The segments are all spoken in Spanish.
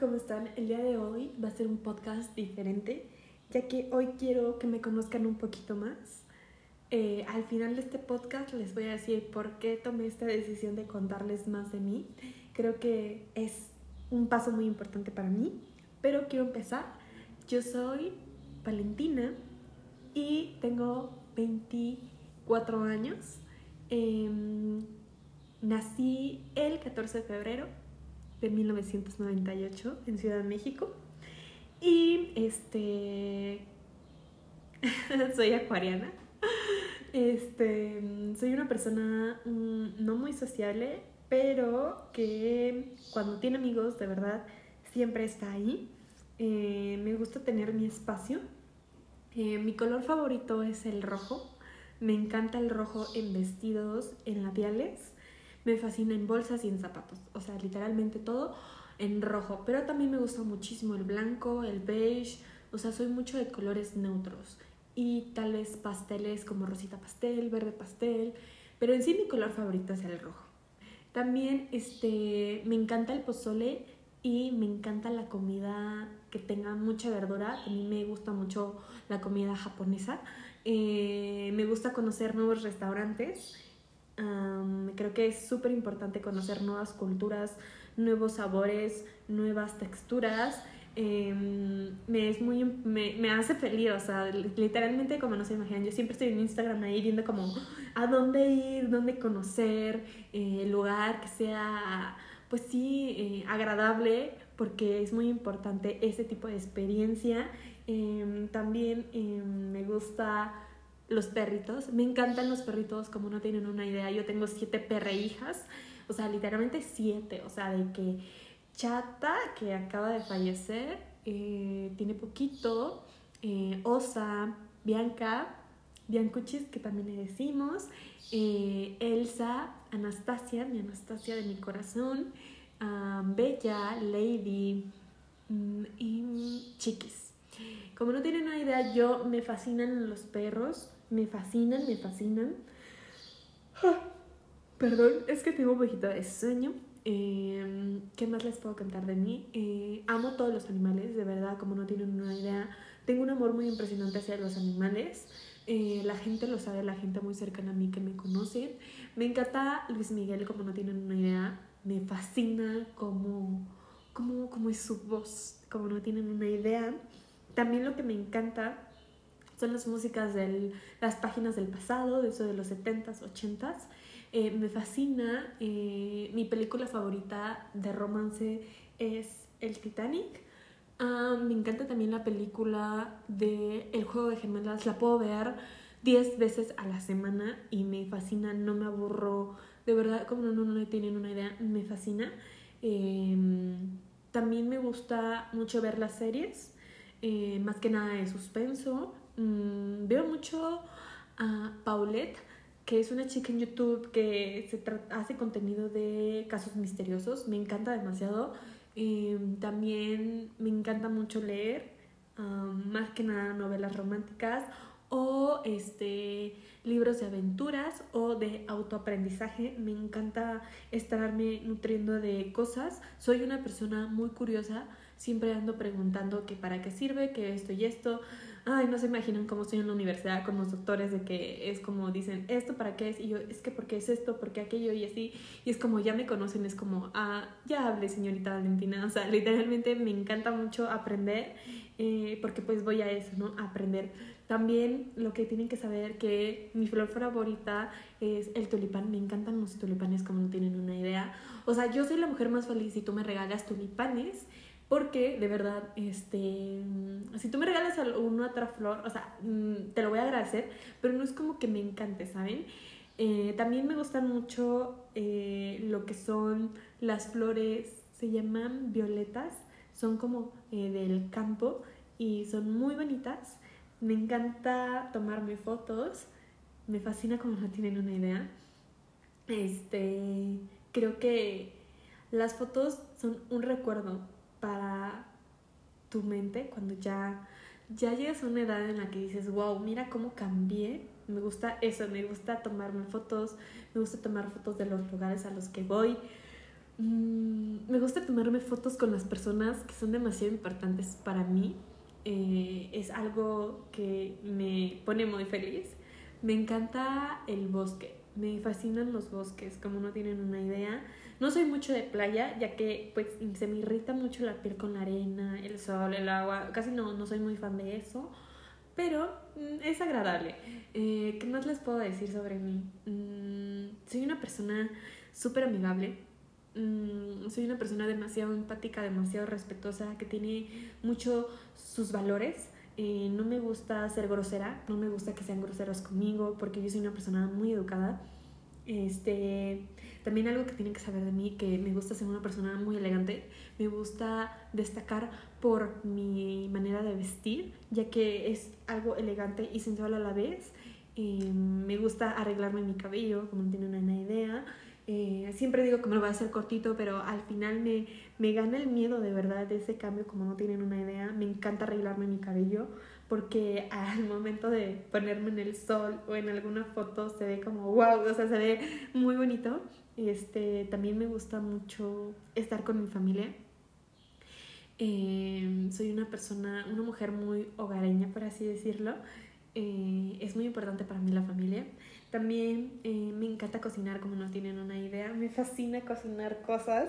¿cómo están? El día de hoy va a ser un podcast diferente, ya que hoy quiero que me conozcan un poquito más. Eh, al final de este podcast les voy a decir por qué tomé esta decisión de contarles más de mí. Creo que es un paso muy importante para mí, pero quiero empezar. Yo soy Valentina y tengo 24 años. Em, nací el 14 de febrero de 1998 en Ciudad de México. Y este. soy acuariana. Este. Soy una persona mm, no muy sociable, pero que cuando tiene amigos, de verdad, siempre está ahí. Eh, me gusta tener mi espacio. Eh, mi color favorito es el rojo. Me encanta el rojo en vestidos, en labiales me fascina en bolsas y en zapatos. O sea, literalmente todo en rojo. Pero también me gusta muchísimo el blanco, el beige. O sea, soy mucho de colores neutros. Y tal vez pasteles como rosita pastel, verde pastel. Pero en sí mi color favorito es el rojo. También este, me encanta el pozole y me encanta la comida que tenga mucha verdura. A mí me gusta mucho la comida japonesa. Eh, me gusta conocer nuevos restaurantes creo que es súper importante conocer nuevas culturas, nuevos sabores, nuevas texturas. Em, me, es muy, me, me, hace feliz, o sea, literalmente como no se imaginan, yo siempre estoy en Instagram ahí viendo como a dónde ir, dónde conocer, eh, el lugar que sea, pues sí, eh, agradable, porque es muy importante ese tipo de experiencia. Em, también em, me gusta los perritos. Me encantan los perritos, como no tienen una idea. Yo tengo siete perreijas, o sea, literalmente siete. O sea, de que Chata, que acaba de fallecer, eh, tiene poquito. Eh, Osa, Bianca, Biancuchis, que también le decimos. Eh, Elsa, Anastasia, mi Anastasia de mi corazón. Bella, Lady mm, y Chiquis. Como no tienen una idea, yo me fascinan los perros me fascinan, me fascinan. Perdón, es que tengo un poquito de sueño. Em, ¿Qué más les puedo contar de mí? Eh, amo todos los animales, de verdad, como no tienen una idea. Tengo un amor muy impresionante hacia los animales. Eh, la gente lo sabe, la gente muy cercana a mí que me conoce. Me encanta Luis Miguel, como no tienen una idea. Me fascina como, como, como es su voz, como no tienen una idea. También lo que me encanta son las músicas de las páginas del pasado, de eso de los 70s, 80s. Eh, me fascina. Eh, mi película favorita de romance es El Titanic. Ah, me encanta también la película de El juego de gemelas. La puedo ver 10 veces a la semana y me fascina, no me aburro. De verdad, como no, no, no tienen una idea, me fascina. Em, también me gusta mucho ver las series, eh, más que nada de suspenso. Mm, veo mucho a Paulette, que es una chica en YouTube que se hace contenido de casos misteriosos. Me encanta demasiado. Em, también me encanta mucho leer, más que nada novelas románticas o este libros de aventuras o de autoaprendizaje. Me encanta estarme nutriendo de cosas. Soy una persona muy curiosa, siempre ando preguntando que para qué sirve, que esto y esto ay, no se imaginan cómo estoy en la universidad con los doctores de que es como dicen, ¿esto para qué es? Y yo, es que porque es esto, porque aquello y así. Y es como, ya me conocen, es como, ah, ya hablé, señorita Valentina. O sea, literalmente me encanta mucho aprender, eh, porque pues voy a eso, ¿no? aprender. También lo que tienen que saber que mi flor favorita es el tulipán. Me encantan los tulipanes como no tienen una idea. O sea, yo soy la mujer más feliz si tú me regalas tulipanes. Porque de verdad, este, si tú me regalas una otra flor, o sea, mm, te lo voy a agradecer, pero no es como que me encante, ¿saben? Eh, también me gustan mucho eh, lo que son las flores, se llaman violetas, son como eh, del campo y son muy bonitas. Me encanta tomarme fotos, me fascina como no tienen una idea. Este, creo que las fotos son un recuerdo para tu mente cuando ya, ya llegas a una edad en la que dices, wow, mira cómo cambié. Me gusta eso, me gusta tomarme fotos, me gusta tomar fotos de los lugares a los que voy. Mm, me gusta tomarme fotos con las personas que son demasiado importantes para mí. Eh, es algo que me pone muy feliz. Me encanta el bosque. Me fascinan los bosques, como no tienen una idea. No soy mucho de playa, ya que pues se me irrita mucho la piel con la arena, el sol, el agua. Casi no, no soy muy fan de eso. Pero mm, es agradable. Eh, ¿Qué más les puedo decir sobre mí? Mm, soy una persona súper amigable. Mm, soy una persona demasiado empática, demasiado respetuosa, que tiene mucho sus valores. Eh, no me gusta ser grosera, no me gusta que sean groseros conmigo, porque yo soy una persona muy educada. Este, también algo que tienen que saber de mí, que me gusta ser una persona muy elegante, me gusta destacar por mi manera de vestir, ya que es algo elegante y sensual a la vez. Eh, me gusta arreglarme mi cabello, como no tienen una idea. Eh, siempre digo que me lo voy a hacer cortito, pero al final me, me gana el miedo de verdad de ese cambio, como no tienen una idea. Me encanta arreglarme mi cabello porque al momento de ponerme en el sol o en alguna foto se ve como wow, o sea, se ve muy bonito. Este, también me gusta mucho estar con mi familia. Eh, soy una persona, una mujer muy hogareña, por así decirlo. Eh, es muy importante para mí la familia. También eh, me encanta cocinar, como no tienen una idea. Me fascina cocinar cosas.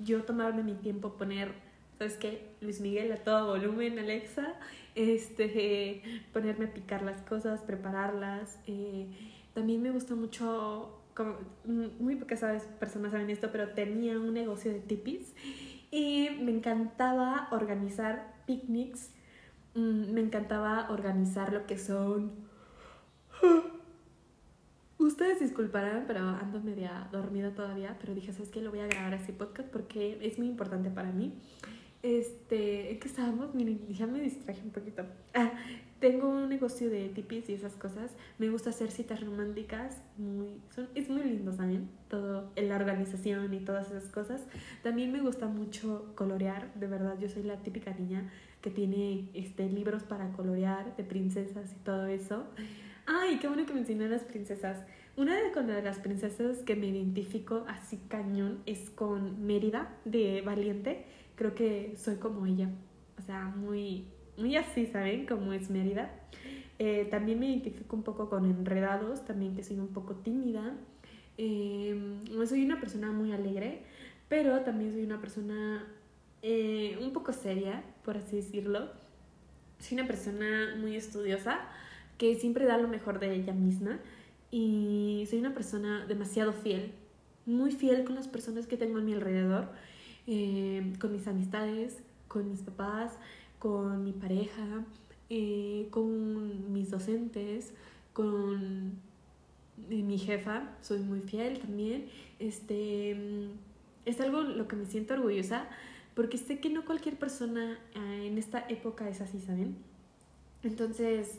Yo tomarme mi tiempo, poner, ¿sabes qué? Luis Miguel a todo volumen, Alexa. Este, ponerme a picar las cosas, prepararlas. también me gusta mucho como, mm, muy pocas personas saben esto, pero tenía un negocio de tipis y me encantaba organizar picnics, mm, me encantaba organizar lo que son... Ustedes disculparán, pero ando media dormida todavía, pero dije, ¿sabes qué? Lo voy a grabar así podcast porque es muy importante para mí. Este, ¿en qué estábamos? Miren, ya me distraje un poquito. Ah, tengo un negocio de tipis y esas cosas. Me gusta hacer citas románticas. Muy, son, es muy lindo, ¿saben? Todo, la organización y todas esas cosas. También me gusta mucho colorear. De verdad, yo soy la típica niña que tiene este, libros para colorear de princesas y todo eso. Ay, qué bueno que mencioné a las princesas. Una de las princesas que me identifico así cañón es con Mérida de Valiente. Creo que soy como ella. O sea, muy muy así, ¿saben? Como es Mérida. Eh, también me identifico un poco con enredados, también que soy un poco tímida. Eh, soy una persona muy alegre, pero también soy una persona eh, un poco seria, por así decirlo. Soy una persona muy estudiosa, que siempre da lo mejor de ella misma. Y soy una persona demasiado fiel, muy fiel con las personas que tengo a mi alrededor, con mis amistades, con mis papás, con mi pareja, eh, con mis docentes, con mi jefa, soy muy fiel también. Este, es algo lo que me siento orgullosa porque sé que no cualquier persona eh, en esta época es así, ¿saben? Entonces,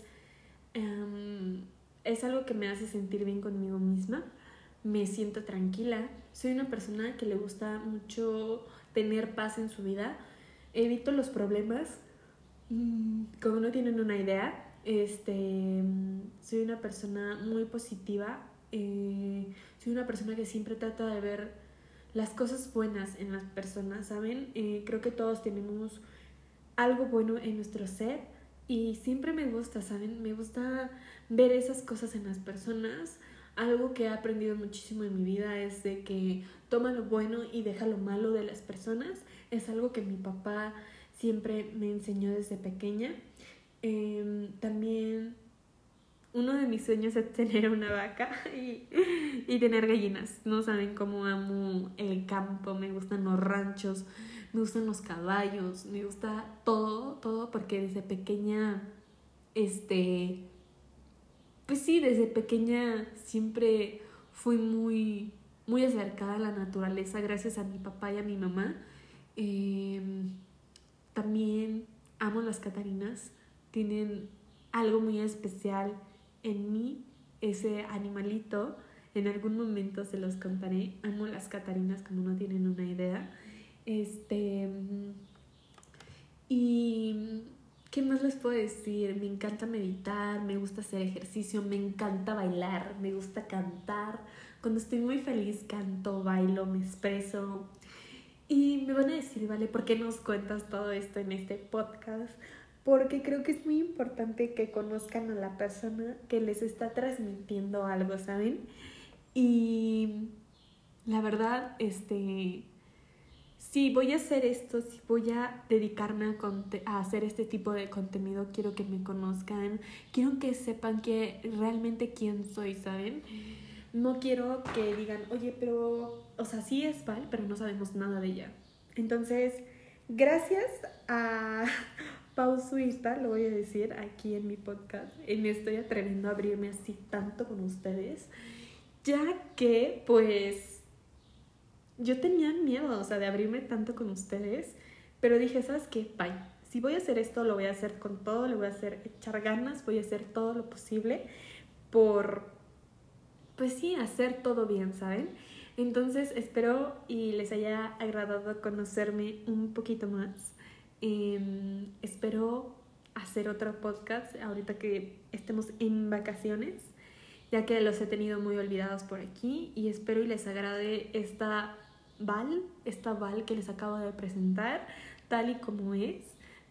em, es algo que me hace sentir bien conmigo misma, me siento tranquila, soy una persona que le gusta mucho tener paz en su vida, evito los problemas, Mm, como no tienen una idea, este, soy una persona muy positiva, eh, soy una persona que siempre trata de ver las cosas buenas en las personas, ¿saben? Eh, creo que todos tenemos algo bueno en nuestro ser y siempre me gusta, ¿saben? Me gusta ver esas cosas en las personas. Algo que he aprendido muchísimo en mi vida es de que toma lo bueno y deja lo malo de las personas. Es algo que mi papá siempre me enseñó desde pequeña. Em, también uno de mis sueños es tener una vaca y, y, tener gallinas. No saben cómo amo el campo, me gustan los ranchos, me gustan los caballos, me gusta todo, todo, porque desde pequeña, este, pues sí, desde pequeña siempre fui muy, muy acercada a la naturaleza gracias a mi papá y a mi mamá. Eh, también amo las Catarinas, tienen algo muy especial en mí, ese animalito. En algún momento se los contaré. Amo las Catarinas como no tienen una idea. Este. Y. ¿Qué más les puedo decir? Me encanta meditar, me gusta hacer ejercicio, me encanta bailar, me gusta cantar, Cuando estoy muy feliz canto, bailo, me expreso. Y me van a decir, vale, ¿por qué nos cuentas todo esto en este podcast? Porque creo que es muy importante que conozcan a la persona que les está transmitiendo algo, ¿saben? Y la verdad, este, si voy a hacer esto, si voy a dedicarme a, hacer este tipo de contenido, quiero que me conozcan, quiero que sepan que realmente quién soy, ¿saben? No quiero que digan, oye, pero, o sea, sí es Val, pero no sabemos nada de ella. Entonces, gracias a Pau Suiza, lo voy a decir aquí en mi podcast, y me estoy atreviendo a abrirme así tanto con ustedes, ya que, pues, yo tenía miedo, o sea, de abrirme tanto con ustedes, pero dije, ¿sabes qué? Bye. Si voy a hacer esto, lo voy a hacer con todo, le voy a hacer echar ganas, voy a hacer todo lo posible por, pues sí, hacer todo bien, ¿saben? Entonces espero y les haya agradado conocerme un poquito más. Em, espero hacer otro podcast ahorita que estemos en vacaciones, ya que los he tenido muy olvidados por aquí y espero y les agrade esta Val, esta Val que les acabo de presentar, tal y como es,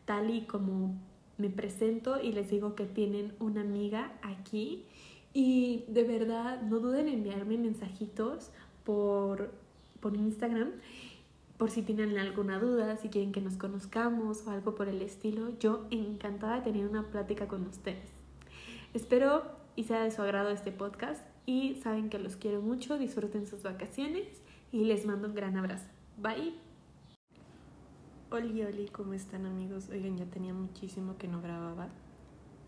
tal y como me presento y les digo que tienen una amiga aquí. Y de verdad, no duden en enviarme mensajitos por, por Instagram por si tienen alguna duda, si quieren que nos conozcamos o algo por el estilo. Yo encantada de tener una plática con ustedes. Espero y sea de su agrado este podcast y saben que los quiero mucho, disfruten sus vacaciones y les mando un gran abrazo. Bye. Hola, hola, ¿cómo están amigos? Oigan, ya tenía muchísimo que no grababa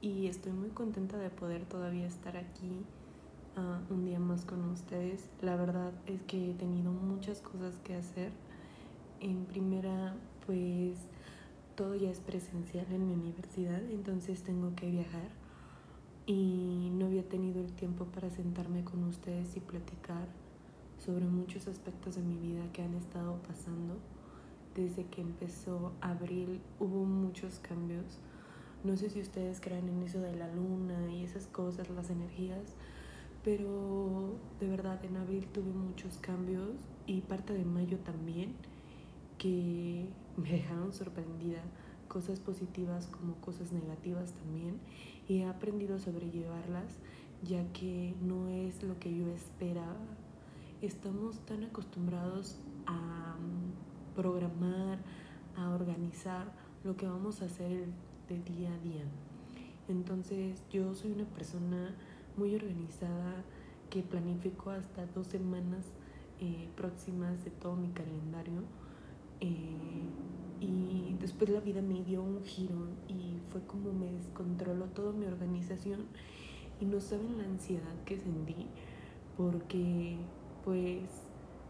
y estoy muy contenta de poder todavía estar aquí uh, un día más con ustedes. La verdad es que he tenido muchas cosas que hacer. En primera, pues todo ya es presencial en mi universidad, entonces tengo que viajar y no había tenido el tiempo para sentarme con ustedes y platicar sobre muchos aspectos de mi vida que han estado pasando. Desde que empezó abril hubo muchos cambios. No sé si ustedes creen en eso de la luna y esas cosas, las energías, pero de verdad en abril tuve muchos cambios y parte de mayo también que me dejaron sorprendida. Cosas positivas como cosas negativas también y he aprendido a sobrellevarlas ya que no es lo que yo esperaba estamos tan acostumbrados a mm, programar, a organizar lo que vamos a hacer de día a día. Entonces yo soy una persona muy organizada que planifico hasta dos semanas eh, próximas de todo mi calendario. Eh, y después la vida me dio un giro y fue como me descontroló toda mi organización y no saben la ansiedad que sentí porque pues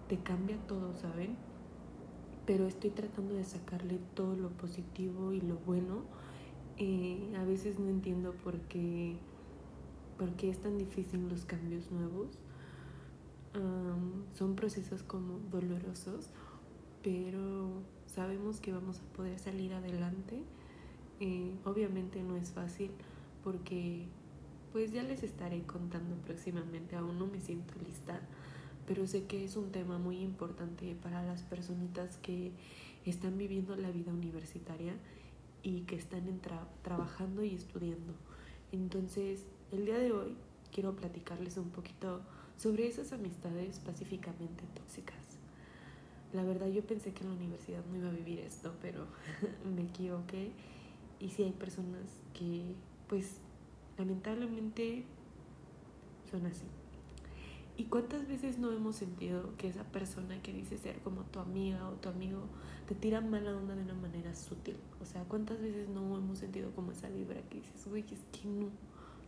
te cambia todo, ¿saben? Pero estoy tratando de sacarle todo lo positivo y lo bueno. Eh, a veces no entiendo por qué, por qué es tan difícil los cambios nuevos. son procesos como dolorosos, pero sabemos que vamos a poder salir adelante. Eh, obviamente no es fácil porque pues ya les estaré contando próximamente, aún no me siento lista pero sé que es un tema muy importante para las personitas que están viviendo la vida universitaria y que están trabajando y estudiando. Entonces, el día de hoy quiero platicarles un poquito sobre esas amistades pacíficamente tóxicas. La verdad yo pensé que en la universidad no iba a vivir esto, pero me equivoqué. Y sí hay personas que, pues, lamentablemente son así. ¿Y cuántas veces no hemos sentido que esa persona que dice ser como tu amiga o tu amigo te tira mala onda de una manera sutil? O sea, ¿cuántas veces no hemos sentido como esa vibra que dices, uy, es que no,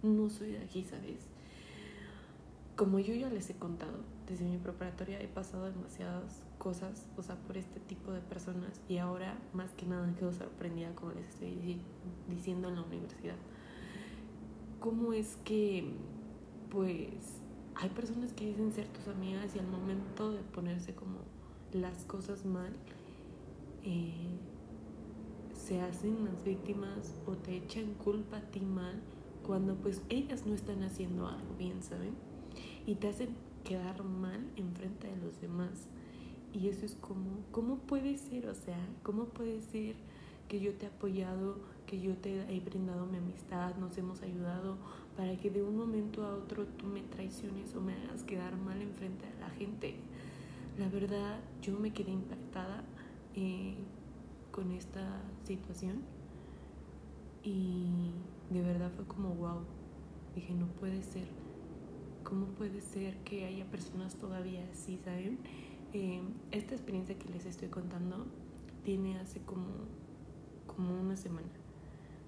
no soy de aquí, ¿sabes? Como yo ya les he contado, desde mi preparatoria he pasado demasiadas cosas, o sea, por este tipo de personas y ahora más que nada quedo sorprendida como les estoy diciendo en la universidad. ¿Cómo es que, pues, hay personas que dicen ser tus amigas y al momento de ponerse como las cosas mal, eh, se hacen las víctimas o te echan culpa a ti mal cuando pues ellas no están haciendo algo bien, ¿saben? Y te hacen quedar mal enfrente de los demás. Y eso es como, ¿cómo puede ser? O sea, ¿cómo puede ser que yo te he apoyado, que yo te he brindado mi amistad, nos hemos ayudado para que de un momento a otro tú me traiciones o me hagas quedar mal enfrente de la gente? La verdad, yo me quedé impactada eh, con esta situación y de verdad fue como wow. Dije, no puede ser. ¿Cómo puede ser que haya personas todavía así, saben? Eh, esta experiencia que les estoy contando tiene hace como, como una semana.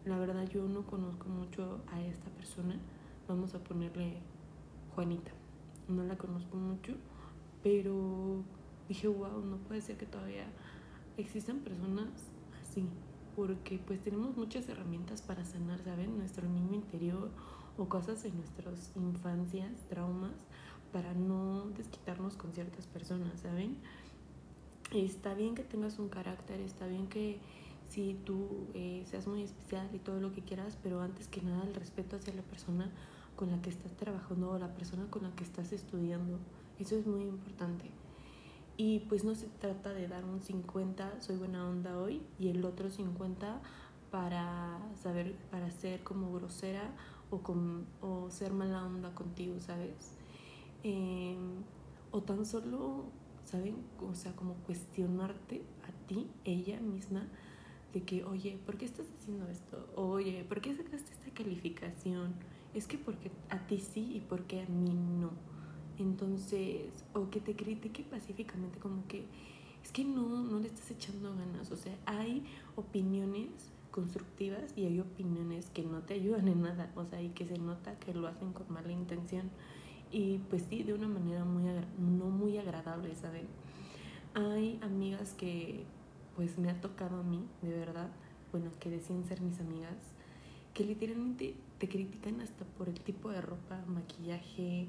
La verdad yo no conozco mucho a esta persona. Vamos a ponerle Juanita. No la conozco mucho, pero dije, wow, no puede ser que todavía existan personas así. Porque pues tenemos muchas herramientas para sanar, ¿saben? Nuestro niño interior o cosas en nuestras infancias, traumas, para no desquitarnos con ciertas personas, ¿saben? Está bien que tengas un carácter, está bien que si tú eh, seas muy especial y todo lo que quieras, pero antes que nada el respeto hacia la persona con la que estás trabajando o la persona con la que estás estudiando. Eso es muy importante. Y pues no se trata de dar un 50, soy buena onda hoy, y el otro 50 para saber, para ser como grosera o, con, o ser mala onda contigo, ¿sabes? Em, o tan solo, ¿saben? O sea, como cuestionarte a ti, ella misma, de que, oye, ¿por qué estás haciendo esto? Oye, ¿por qué sacaste esta calificación? Es que porque a ti sí y porque a mí no. Entonces, o que te critique pacíficamente como que es que no, no le estás echando ganas. O sea, hay opiniones constructivas y hay opiniones que no te ayudan en nada, o sea, y que se nota que lo hacen con mala intención y pues sí, de una manera muy no muy agradable, ¿saben? Hay amigas que pues me ha tocado a mí, de verdad, bueno, que decían ser mis amigas, que literalmente te critican hasta por el tipo de ropa, maquillaje,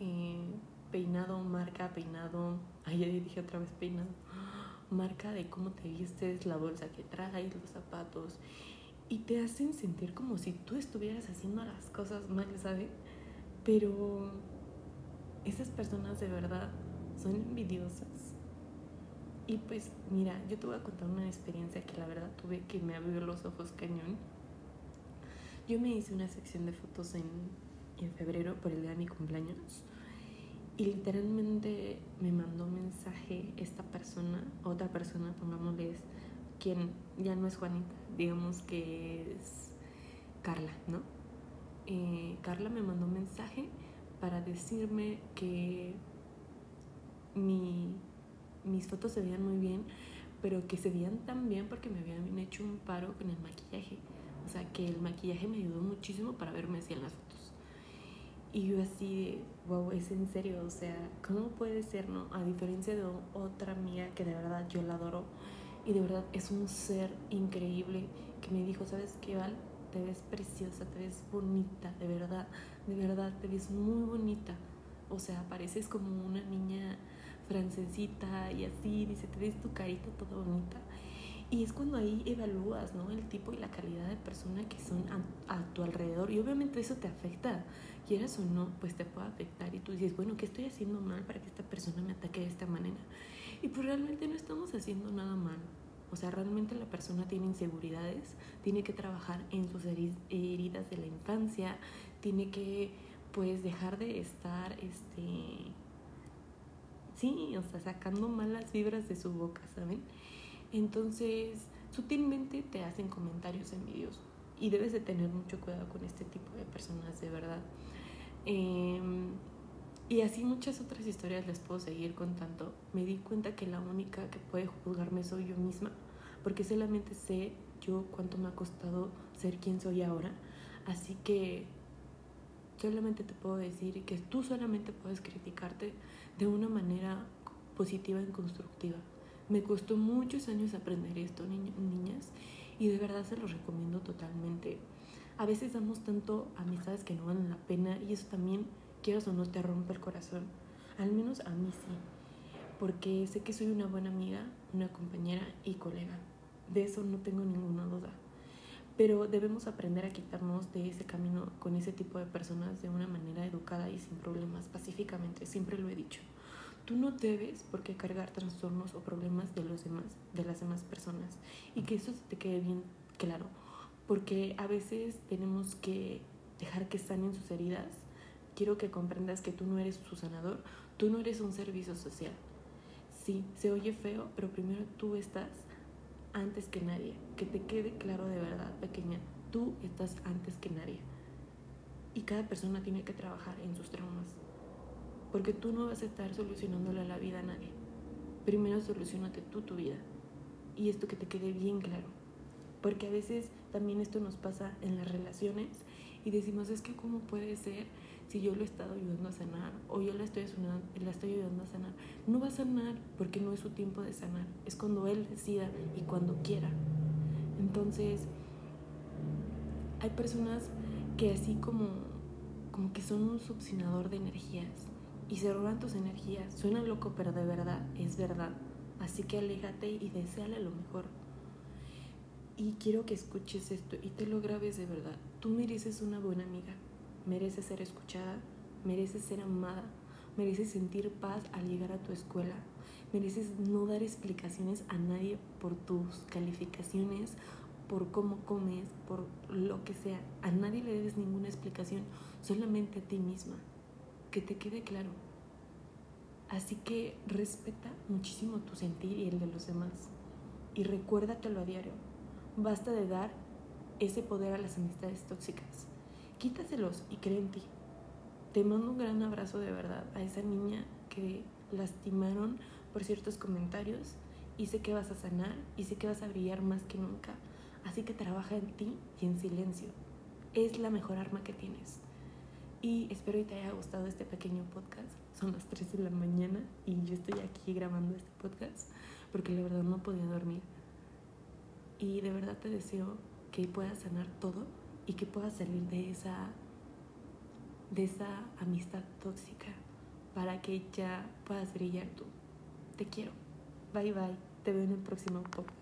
eh, peinado, marca, peinado, ay, ya dije otra vez peinado, marca de cómo te vistes, la bolsa que traes, los zapatos, y te hacen sentir como si tú estuvieras haciendo las cosas mal, ¿sabes? Pero esas personas de verdad son envidiosas. Y pues mira, yo te voy a contar una experiencia que la verdad tuve que me abrió los ojos cañón. Yo me hice una sección de fotos en, en febrero por el día de mi cumpleaños y literalmente me mandó un mensaje esta persona, otra persona, pongámosles, quien ya no es Juanita, digamos que es Carla, ¿no? Eh, Carla me mandó un mensaje para decirme que mi, mis fotos se veían muy bien, pero que se veían tan bien porque me habían hecho un paro con el maquillaje. O sea, que el maquillaje me ayudó muchísimo para verme así en las fotos. Y yo así, wow, es en serio, o sea, ¿cómo puede ser, no? A diferencia de otra amiga que de verdad yo la adoro y de verdad es un ser increíble que me dijo, ¿sabes qué, Val? Te ves preciosa, te ves bonita, de verdad, de verdad, te ves muy bonita. O sea, pareces como una niña francesita y así, dice, te ves tu carita toda bonita. Y es cuando ahí evalúas, ¿no? El tipo y la calidad de persona que son a, a tu alrededor. Y obviamente eso te afecta quieras o no, pues te puede afectar y tú dices, bueno, ¿qué estoy haciendo mal para que esta persona me ataque de esta manera? Y pues realmente no estamos haciendo nada mal. O sea, realmente la persona tiene inseguridades, tiene que trabajar en sus heridas de la infancia, tiene que pues dejar de estar, este, sí, o sea, sacando malas vibras de su boca, ¿saben? Entonces, sutilmente te hacen comentarios envidiosos y debes de tener mucho cuidado con este tipo de personas, de verdad. Em, y así muchas otras historias les puedo seguir contando. Me di cuenta que la única que puede juzgarme soy yo misma, porque solamente sé yo cuánto me ha costado ser quien soy ahora. Así que solamente te puedo decir que tú solamente puedes criticarte de una manera positiva y constructiva. Me costó muchos años aprender esto, niñas, y de verdad se los recomiendo totalmente a veces damos tanto amistades que no valen la pena y eso también, quieras o no, te rompe el corazón. Al menos a mí sí, porque sé que soy una buena amiga, una compañera y colega. De eso no tengo ninguna duda. Pero debemos aprender a quitarnos de ese camino con ese tipo de personas de una manera educada y sin problemas, pacíficamente, siempre lo he dicho. Tú no debes por qué cargar trastornos o problemas de los demás, de las demás personas y que eso te quede bien claro, porque a veces tenemos que dejar que sanen sus heridas. Quiero que comprendas que tú no eres su sanador, tú no eres un servicio social. Sí, se oye feo, pero primero tú estás antes que nadie. Que te quede claro de verdad, pequeña, tú estás antes que nadie. Y cada persona tiene que trabajar en sus traumas. Porque tú no vas a estar solucionándole la vida a nadie. Primero solucionate tú tu vida. Y esto que te quede bien claro. Porque a veces también esto nos pasa en las relaciones y decimos, es que cómo puede ser si yo lo he estado ayudando a sanar o yo la estoy, ayudando a sanar. No va a sanar porque no es su tiempo de sanar, es cuando él decida y cuando quiera. Entonces, hay personas que así como, como que son un succionador de energías y se roban tus energías. Suena loco, pero de verdad es verdad. Así que aléjate y deseale lo mejor. Y quiero que escuches esto y te lo grabes de verdad. Tú mereces una buena amiga mereces ser escuchada, mereces ser amada, mereces sentir paz al llegar a tu escuela, mereces no dar explicaciones a nadie por tus calificaciones, por cómo comes, por lo que sea. A nadie le debes ninguna explicación, solamente a ti misma. Que te quede claro. Así que respeta muchísimo tu sentir y el de los demás. Y recuérdatelo a diario. Basta de dar ese poder a las amistades tóxicas quítaselos y cree en ti. Te mando un gran abrazo de verdad a esa niña que lastimaron por ciertos comentarios y sé que vas a sanar y sé que vas a brillar más que nunca. Así que trabaja en ti y en silencio. Es la mejor arma que tienes. Y espero que te haya gustado este pequeño podcast. Son las 3 de la mañana y yo estoy aquí grabando este podcast porque la verdad no podía dormir. Y de verdad te deseo que puedas sanar todo y que puedas salir de esa, de esa amistad tóxica para que ya puedas brillar tú. Te quiero. Bye bye. Te veo en el próximo podcast.